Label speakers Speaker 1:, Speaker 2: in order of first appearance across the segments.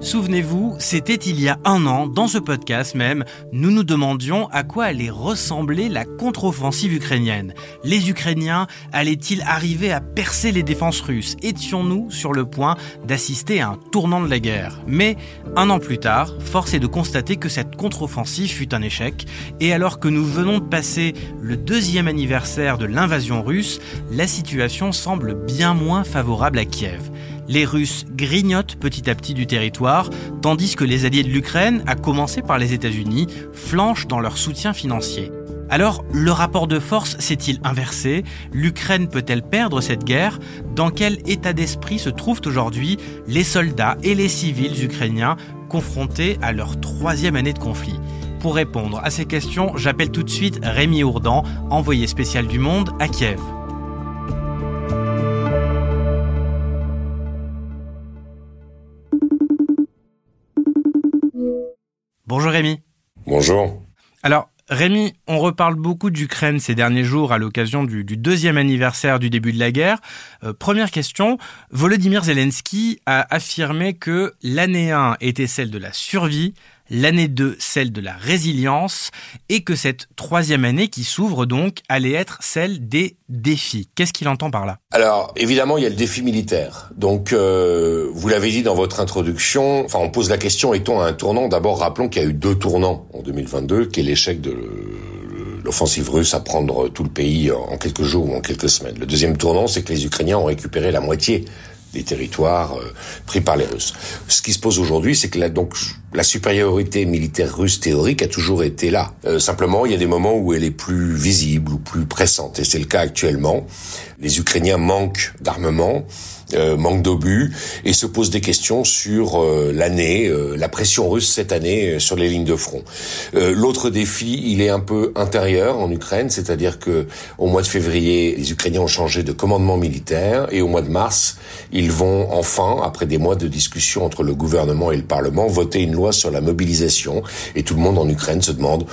Speaker 1: Souvenez-vous, c'était il y a un an, dans ce podcast même, nous nous demandions à quoi allait ressembler la contre-offensive ukrainienne. Les Ukrainiens allaient-ils arriver à percer les défenses russes? Étions-nous sur le point d'assister à un tournant de la guerre? Mais, un an plus tard, force est de constater que cette contre-offensive fut un échec, et alors que nous venons de passer le deuxième anniversaire de l'invasion russe, la situation semble bien moins favorable à Kiev les Russes grignotent petit à petit du territoire, tandis que les alliés de l'Ukraine, à commencer par les États-Unis, flanchent dans leur soutien financier. Alors, le rapport de force s'est-il inversé? L'Ukraine peut-elle perdre cette guerre? Dans quel état d'esprit se trouvent aujourd'hui les soldats et les civils ukrainiens confrontés à leur troisième année de conflit? Pour répondre à ces questions, j'appelle tout de suite Rémi Ourdan, envoyé spécial du Monde à Kiev. Rémi.
Speaker 2: Bonjour.
Speaker 1: Alors, Rémi, on reparle beaucoup d'Ukraine ces derniers jours à l'occasion du, deuxième anniversaire du début de la guerre. Euh, première question, Volodymyr Zelensky a affirmé que l'année 1 était celle de la survie, l'année 2 celle de la résilience et que cette troisième année qui s'ouvre donc allait être celle des défis. Qu'est-ce qu'il entend par là?
Speaker 2: Alors évidemment il y a le défi militaire. Donc euh, vous l'avez dit dans votre introduction, enfin on pose la question est-on à un tournant? D'abord rappelons qu'il y a eu deux tournants en 2022 qui est l'échec de l'offensive russe à prendre tout le pays en quelques jours ou en quelques semaines. Le deuxième tournant, c'est que les Ukrainiens ont récupéré la moitié des territoires euh, pris par les Russes. Ce qui se pose aujourd'hui, c'est que la, donc la supériorité militaire russe théorique a toujours été là. Euh, simplement, il y a des moments où elle est plus visible ou plus pressante, et c'est le cas actuellement. Les Ukrainiens manquent d'armement. Euh, manque d'obus et se posent des questions sur euh, l'année, euh, la pression russe cette année sur les lignes de front. L'autre défi, il est un peu intérieur en Ukraine, c'est-à-dire que au mois de février, les Ukrainiens ont changé de commandement militaire et au mois de mars, ils vont enfin, après des mois de discussion entre le gouvernement et le Parlement, voter une loi sur la mobilisation et tout le monde en Ukraine se demande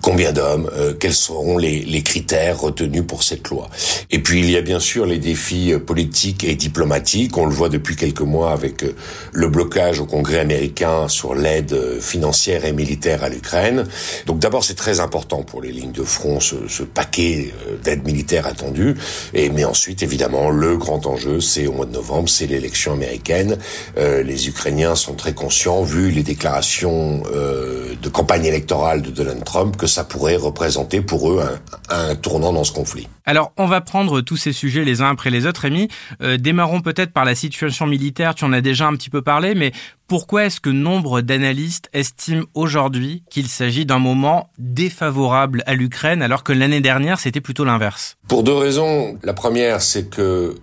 Speaker 2: combien d'hommes, quels seront les, les, critères retenus pour cette loi. Et puis il y a bien sûr les défis politiques et diplomatique. On le voit depuis quelques mois avec euh, le blocage au Congrès américain sur l'aide euh, financière et militaire à l'Ukraine. Donc d'abord, c'est très important pour les lignes de front, ce, paquet euh, d'aide militaire attendu. Et mais ensuite, évidemment, le grand enjeu, c'est au mois de novembre, c'est l'élection américaine. Euh, les Ukrainiens sont très conscients, vu les déclarations euh, de campagne électorale de Donald Trump, que ça pourrait représenter pour eux un, un tournant dans ce conflit.
Speaker 1: Alors, on va prendre tous ces sujets les uns après les autres, Rémi. Euh, démarrons peut-être par la situation militaire, tu en as déjà un petit peu parlé, mais pourquoi est-ce que nombre d'analystes estiment aujourd'hui qu'il s'agit d'un moment défavorable à l'Ukraine alors que l'année dernière c'était plutôt l'inverse?
Speaker 2: Pour deux raisons. La première, c'est que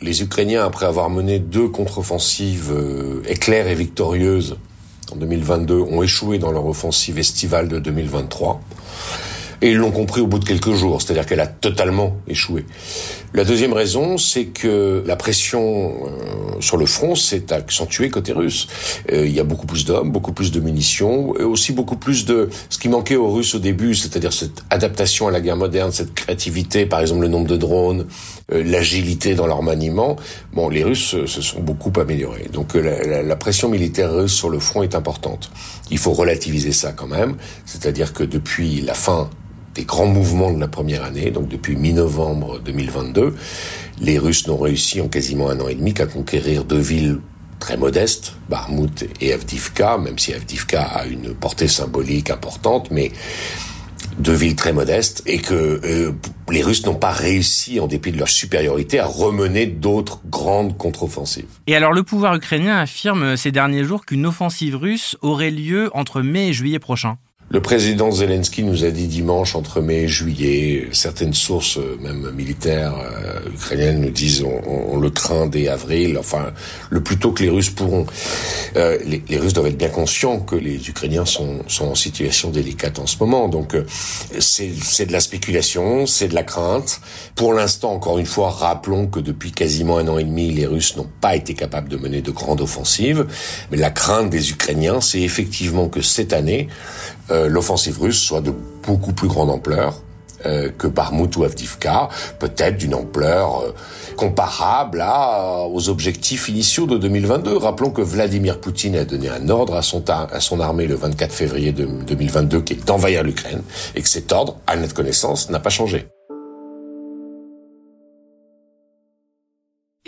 Speaker 2: les Ukrainiens, après avoir mené deux contre-offensives euh, éclairs et victorieuses en 2022, ont échoué dans leur offensive estivale de 2023. Et ils l'ont compris au bout de quelques jours, c'est-à-dire qu'elle a totalement échoué. La deuxième raison, c'est que la pression euh, sur le front s'est accentuée côté russe. Euh, il y a beaucoup plus d'hommes, beaucoup plus de munitions, et aussi beaucoup plus de ce qui manquait aux Russes au début, c'est-à-dire cette adaptation à la guerre moderne, cette créativité, par exemple le nombre de drones, euh, l'agilité dans leur maniement. Bon, les Russes se sont beaucoup améliorés. Donc la, la, la pression militaire russe sur le front est importante. Il faut relativiser ça quand même, c'est-à-dire que depuis la fin des grands mouvements de la première année, donc depuis mi-novembre 2022, les Russes n'ont réussi en quasiment un an et demi qu'à conquérir deux villes très modestes, Barmout et Avdivka, même si Avdivka a une portée symbolique importante, mais deux villes très modestes, et que euh, les Russes n'ont pas réussi, en dépit de leur supériorité, à remener d'autres grandes contre-offensives.
Speaker 1: Et alors le pouvoir ukrainien affirme ces derniers jours qu'une offensive russe aurait lieu entre mai et juillet prochain.
Speaker 2: Le président Zelensky nous a dit dimanche, entre mai et juillet, certaines sources, même militaires euh, ukrainiennes, nous disent on, on, le craint dès avril, enfin, le plus tôt que les Russes pourront. Euh, les, les, Russes doivent être bien conscients que les Ukrainiens sont, sont en situation délicate en ce moment. Donc, euh, c'est de la spéculation, c'est de la crainte. Pour l'instant, encore une fois, rappelons que depuis quasiment un an et demi, les Russes n'ont pas été capables de mener de grandes offensives. Mais la crainte des Ukrainiens, c'est effectivement que cette année, euh, l'offensive russe soit de beaucoup plus grande ampleur euh, que Barmout ou Avdivka, peut-être d'une ampleur euh, comparable à, aux objectifs initiaux de 2022. Rappelons que Vladimir Poutine a donné un ordre à son, à son armée le 24 février 2022 qui est d'envahir l'Ukraine et que cet ordre, à notre connaissance, n'a pas changé.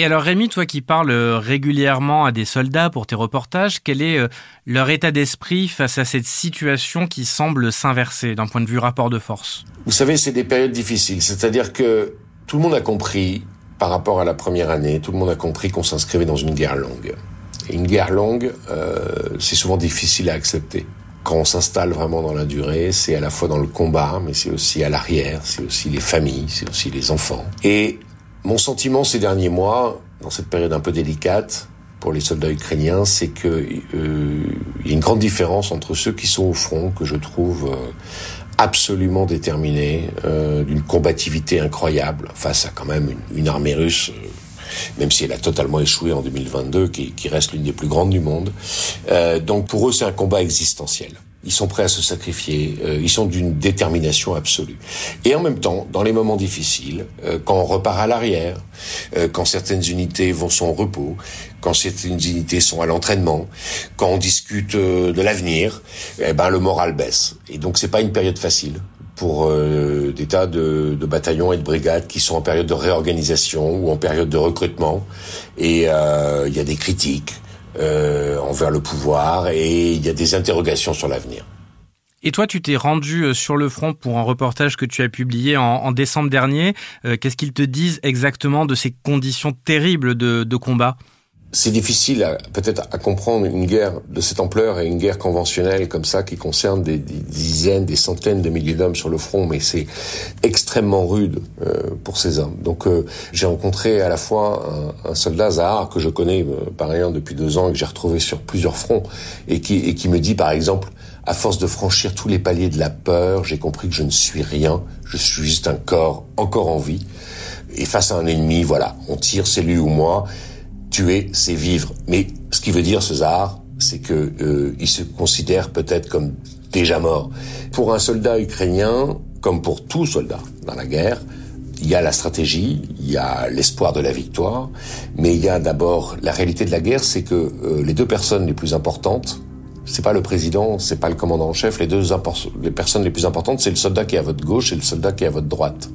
Speaker 1: Et alors Rémi, toi qui parles euh, régulièrement à des soldats pour tes reportages, quel est euh, leur état d'esprit face à cette situation qui semble s'inverser d'un point de vue rapport de force?
Speaker 2: Vous savez, c'est des périodes difficiles, c'est-à-dire que tout le monde a compris par rapport à la première année, tout le monde a compris qu'on s'inscrivait dans une guerre longue. Et une guerre longue, euh, c'est souvent difficile à accepter. Quand on s'installe vraiment dans la durée, c'est à la fois dans le combat, mais c'est aussi à l'arrière, c'est aussi les familles, c'est aussi les enfants. Et mon sentiment ces derniers mois, dans cette période un peu délicate pour les soldats ukrainiens, c'est que euh, y a une grande différence entre ceux qui sont au front, que je trouve euh, absolument déterminés, euh, d'une combativité incroyable face à quand même une, une armée russe. Euh, même si elle a totalement échoué en 2022, qui, qui reste l'une des plus grandes du monde. Euh, donc pour eux, c'est un combat existentiel. Ils sont prêts à se sacrifier, euh, ils sont d'une détermination absolue. Et en même temps, dans les moments difficiles, euh, quand on repart à l'arrière, euh, quand certaines unités vont sont au repos, quand certaines unités sont à l'entraînement, quand on discute de l'avenir, eh ben le moral baisse. Et donc c'est pas une période facile pour des tas de, de, bataillons et de brigades qui sont en période de réorganisation ou en période de recrutement. Et il y a des critiques euh, envers le pouvoir et il y a des interrogations sur l'avenir.
Speaker 1: Et toi, tu t'es rendu euh, sur le front pour un reportage que tu as publié en, décembre dernier. Euh, Qu'est-ce qu'ils te disent exactement de ces conditions terribles de combat?
Speaker 2: C'est difficile peut-être à comprendre une guerre de cette ampleur et une guerre conventionnelle comme ça qui concerne des, des dizaines, des centaines de milliers d'hommes sur le front, mais c'est extrêmement rude euh, pour ces hommes. Donc euh, j'ai rencontré à la fois un, un, soldat Zahar que je connais euh, par ailleurs depuis deux ans et que j'ai retrouvé sur plusieurs fronts et qui, et qui me dit par exemple à force de franchir tous les paliers de la peur, j'ai compris que je ne suis rien, je suis juste un corps encore en vie. Et face à un ennemi, voilà, on tire, c'est lui ou moi tuer, c'est vivre. Mais ce qui veut dire, César, c'est que euh, il se considère peut-être comme déjà mort. Pour un soldat ukrainien, comme pour tout soldat dans la guerre, il y a la stratégie, il y a l'espoir de la victoire, mais il y a d'abord la réalité de la guerre, c'est que euh, les deux personnes les plus importantes, c'est pas le président, c'est pas le commandant en chef, les deux les personnes les plus importantes, c'est le soldat qui est à votre gauche et le soldat qui est à votre droite.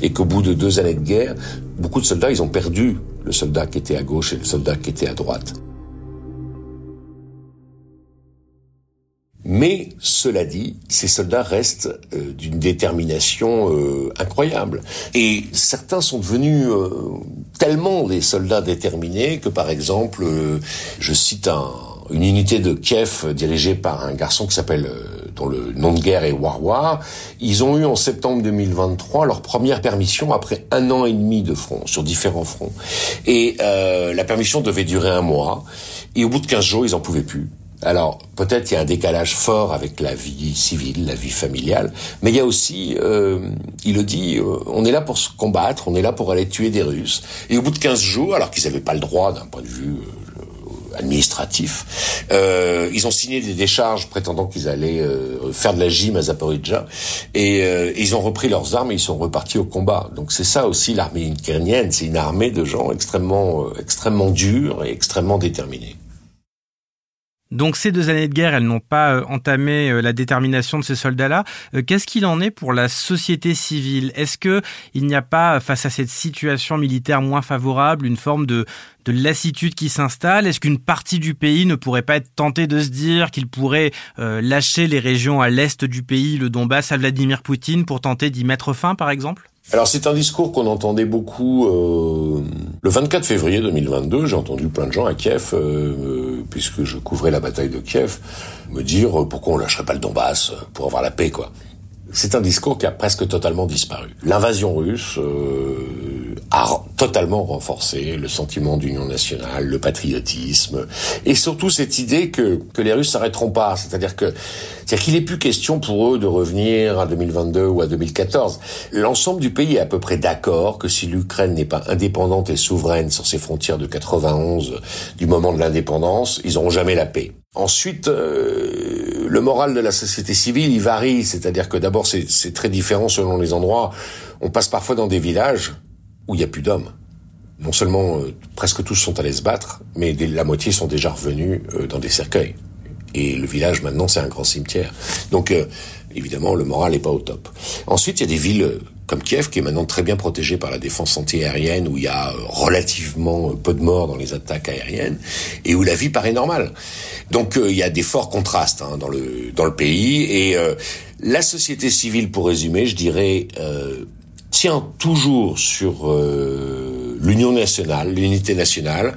Speaker 2: Et qu'au bout de deux années de guerre, beaucoup de soldats, ils ont perdu le soldat qui était à gauche et le soldat qui était à droite. Mais cela dit, ces soldats restent euh, d'une détermination euh, incroyable. Et certains sont devenus euh, tellement des soldats déterminés que, par exemple, je cite un, une unité de Kiev dirigée par un garçon qui s'appelle dont le nom de guerre est Warwar, ils ont eu en septembre 2023 leur première permission après un an et demi de front, sur différents fronts. Et euh, la permission devait durer un mois, et au bout de 15 jours, ils en pouvaient plus. Alors, peut-être il y a un décalage fort avec la vie civile, la vie familiale, mais il y a aussi, euh, il le dit, euh, on est là pour se combattre, on est là pour aller tuer des Russes. Et au bout de 15 jours, alors qu'ils n'avaient pas le droit d'un point de vue euh, administratif. Euh, ils ont signé des décharges prétendant qu'ils allaient euh, faire de la gym à Zaporizhzhia et euh, ils ont repris leurs armes et ils sont repartis au combat. Donc c'est ça aussi l'armée ukrainienne, c'est une armée de gens extrêmement extrêmement durs et extrêmement déterminés.
Speaker 1: Donc ces deux années de guerre, elles n'ont pas euh, entamé euh, la détermination de ces soldats-là. Euh, qu'est-ce qu'il en est pour la société civile? Est-ce que il n'y a pas, face à cette situation militaire moins favorable, une forme de, de lassitude qui s'installe? Est-ce qu'une partie du pays ne pourrait pas être tentée de se dire qu'il pourrait lâcher les régions à l'est du pays, le Donbass, à Vladimir Poutine, pour tenter d'y mettre fin, par exemple?
Speaker 2: Alors c'est un discours qu'on entendait beaucoup euh, le 24 février 2022. J'ai entendu plein de gens à Kiev, euh, puisque je couvrais la bataille de Kiev, me dire euh, pourquoi on lâcherait pas le Donbass pour avoir la paix, quoi. C'est un discours qui a presque totalement disparu. L'invasion russe a totalement renforcé le sentiment d'union nationale, le patriotisme, et surtout cette idée que, que les Russes s'arrêteront pas. C'est-à-dire que c'est qu'il n'est plus question pour eux de revenir à 2022 ou à 2014. L'ensemble du pays est à peu près d'accord que si l'Ukraine n'est pas indépendante et souveraine sur ses frontières de 91 du moment de l'indépendance, ils n'auront jamais la paix. Ensuite, euh, le moral de la société civile, il varie. C'est-à-dire que d'abord, c'est très différent selon les endroits. On passe parfois dans des villages où il n'y a plus d'hommes. Non seulement euh, presque tous sont allés se battre, mais la moitié sont déjà revenus euh, dans des cercueils. Et le village maintenant c'est un grand cimetière. Donc euh, évidemment le moral n'est pas au top. Ensuite il y a des villes comme Kiev qui est maintenant très bien protégée par la défense antiaérienne où il y a relativement peu de morts dans les attaques aériennes et où la vie paraît normale. Donc il y a des forts contrastes hein, dans le dans le pays et la société civile pour résumer je dirais tient toujours sur euh, l'union nationale, l'unité nationale.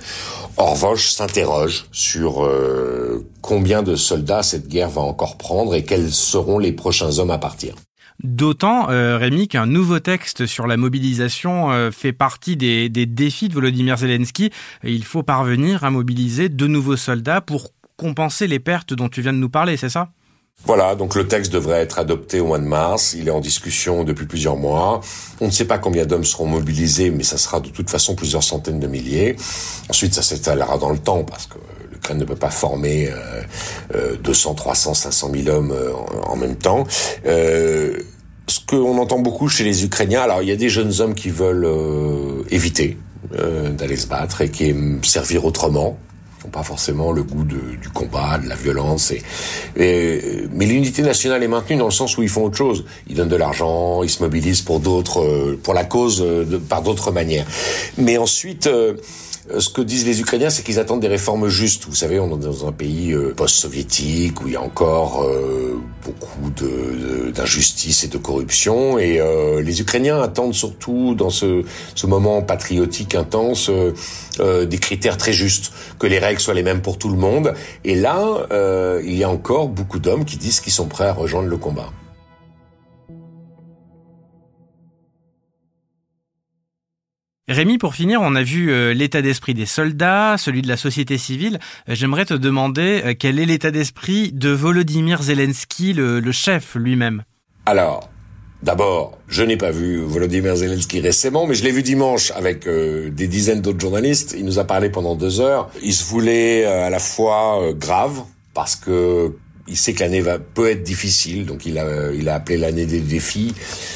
Speaker 2: En revanche, s'interroge sur euh, combien de soldats cette guerre va encore prendre et quels seront les prochains hommes à partir.
Speaker 1: D'autant, euh, Rémi, qu'un nouveau texte sur la mobilisation euh, fait partie des, défis de Volodymyr Zelensky. Il faut parvenir à mobiliser de nouveaux soldats pour compenser les pertes dont tu viens de nous parler, c'est ça?
Speaker 2: Voilà, donc le texte devrait être adopté au mois de mars. Il est en discussion depuis plusieurs mois. On ne sait pas combien d'hommes seront mobilisés, mais ça sera de toute façon plusieurs centaines de milliers. Ensuite, ça s'étalera dans le temps parce que l'Ukraine ne peut pas former euh, 200, 300, 500 000 hommes euh, en, même temps. Ce qu'on entend beaucoup chez les Ukrainiens, alors il y a des jeunes hommes qui veulent euh, éviter d'aller se battre et qui aiment servir autrement n'ont pas forcément le goût de, du combat, de la violence. Et, mais l'unité nationale est maintenue dans le sens où ils font autre chose. Ils donnent de l'argent, ils se mobilisent pour d'autres, pour la cause de, par d'autres manières. Mais ensuite. Euh, euh, ce que disent les Ukrainiens, c'est qu'ils attendent des réformes justes. Vous savez, on est dans un pays euh, post-soviétique où il y a encore euh, beaucoup d'injustice et de corruption. Et les Ukrainiens attendent surtout, dans ce, ce moment patriotique intense, des critères très justes, que les règles soient les mêmes pour tout le monde. Et là, il y a encore beaucoup d'hommes qui disent qu'ils sont prêts à rejoindre le combat.
Speaker 1: Rémi, pour finir, on a vu euh, l'état d'esprit des soldats, celui de la société civile. Euh, j'aimerais te demander euh, quel est l'état d'esprit de Volodymyr Zelensky, le, chef lui-même?
Speaker 2: Alors, D'abord, je n'ai pas vu Volodymyr Zelensky récemment, mais je l'ai vu dimanche avec des dizaines d'autres journalistes. Il nous a parlé pendant deux heures. Il se voulait à la fois grave, parce que il sait que l'année va peut être difficile, donc il a il a appelé l'année des défis.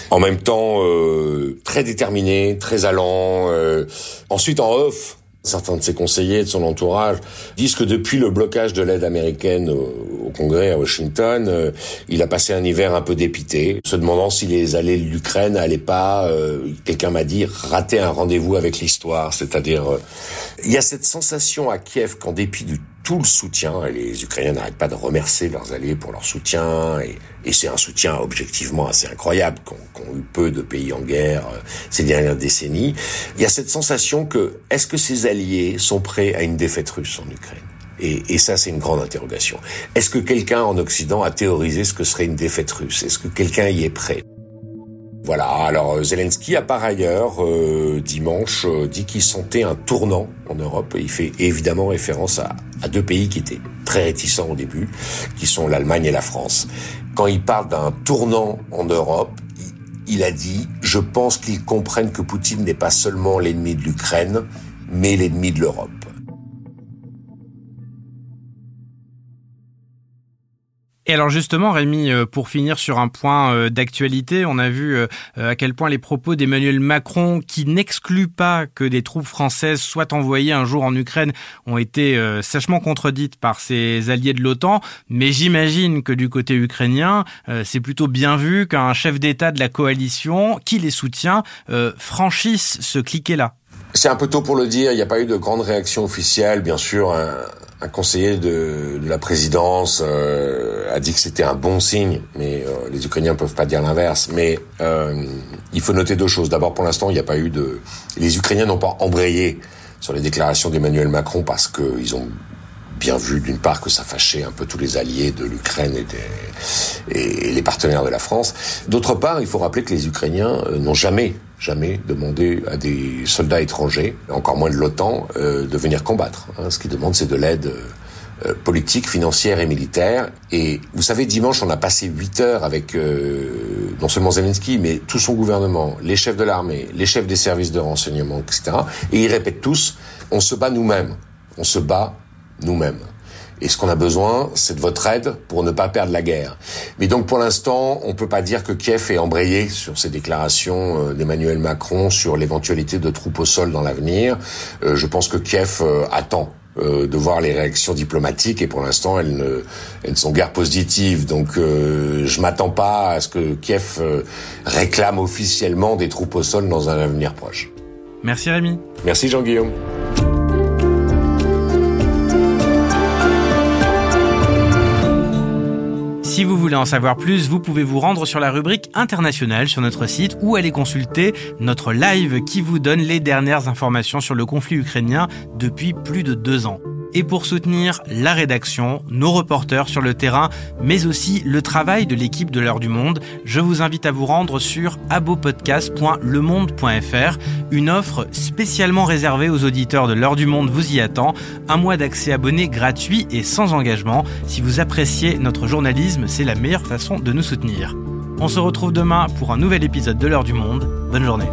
Speaker 2: En même temps, euh, très déterminé, très allant. Euh, ensuite, en off, certains de ses conseillers, de son entourage, disent que depuis le blocage de l'aide américaine au, Congrès à Washington, euh, il a passé un hiver un peu dépité, se demandant si les alliés de l'Ukraine n'allaient pas, quelqu'un m'a dit, rater un rendez-vous avec l'histoire. C'est-à-dire, il y a cette sensation à Kiev qu'en dépit du tout le soutien. Et les Ukrainiens n'arrêtent pas de remercier leurs alliés pour leur soutien. Et, c'est un soutien objectivement assez incroyable qu'ont eu peu de pays en guerre euh, ces dernières décennies. Il y a cette sensation que est-ce que ces alliés sont prêts à une défaite russe en Ukraine? Et, et, ça, c'est une grande interrogation. Est-ce que quelqu'un en Occident a théorisé ce que serait une défaite russe? Est-ce que quelqu'un y est prêt? Voilà, alors euh, Zelensky a par ailleurs, euh, dimanche, euh, dit qu'il sentait un tournant en Europe. Il fait évidemment référence à, à deux pays qui étaient très réticents au début, qui sont l'Allemagne et la France. Quand il parle d'un tournant en Europe, il a dit, je pense qu'ils comprennent que Poutine n'est pas seulement l'ennemi de l'Ukraine, mais l'ennemi de l'Europe.
Speaker 1: Et alors justement, Rémi, euh, pour finir sur un point euh, d'actualité, on a vu euh, à quel point les propos d'Emmanuel Macron, qui n'exclut pas que des troupes françaises soient envoyées un jour en Ukraine, ont été sèchement contredites par ses alliés de l'OTAN. Mais j'imagine que du côté ukrainien, c'est plutôt bien vu qu'un chef d'État de la coalition, qui les soutient, franchisse ce cliquet-là.
Speaker 2: C'est un peu tôt pour le dire. Il n'y a pas eu de grande réaction officielle, bien sûr. Un, conseiller de, la présidence a dit que c'était un bon signe, mais euh, les Ukrainiens peuvent pas dire l'inverse. Mais euh, il faut noter deux choses. D'abord, pour l'instant, il n'y a pas eu de... Les Ukrainiens n'ont pas embrayé sur les déclarations d'Emmanuel Macron parce qu'ils ont bien vu d'une part que ça fâchait un peu tous les alliés de l'Ukraine et, les partenaires de la France. D'autre part, il faut rappeler que les Ukrainiens n'ont jamais jamais demandé à des soldats étrangers, encore moins de l'OTAN, euh, de venir combattre. Hein. Ce qu'ils demandent, c'est de l'aide euh, politique, financière et militaire. Et vous savez, dimanche, on a passé huit heures avec euh, non seulement Zelensky, mais tout son gouvernement, les chefs de l'armée, les chefs des services de renseignement, etc. Et ils répètent tous, on se bat nous-mêmes. On se bat nous-mêmes. Et ce qu'on a besoin, c'est de votre aide pour ne pas perdre la guerre. Mais donc pour l'instant, on peut pas dire que Kiev est embrayé sur ces déclarations euh, d'Emmanuel Macron sur l'éventualité de troupes au sol dans l'avenir. je pense que Kiev attend euh, de voir les réactions diplomatiques et pour l'instant elles ne, elles sont guère positives. Donc euh, je m'attends pas à ce que Kiev euh, réclame officiellement des troupes au sol dans un avenir proche.
Speaker 1: Merci Rémi.
Speaker 2: Merci Jean-Guillaume.
Speaker 1: Si vous voulez en savoir plus, vous pouvez vous rendre sur la rubrique internationale sur notre site ou aller consulter notre live qui vous donne les dernières informations sur le conflit ukrainien depuis plus de deux ans et pour soutenir la rédaction, nos reporters sur le terrain, mais aussi le travail de l'équipe de l'heure du monde, je vous invite à vous rendre sur abopodcast.lemonde.fr, une offre spécialement réservée aux auditeurs de l'heure du monde vous y attend, un mois d'accès abonné gratuit et sans engagement. Si vous appréciez notre journalisme, c'est la meilleure façon de nous soutenir. On se retrouve demain pour un nouvel épisode de l'heure du monde. Bonne journée.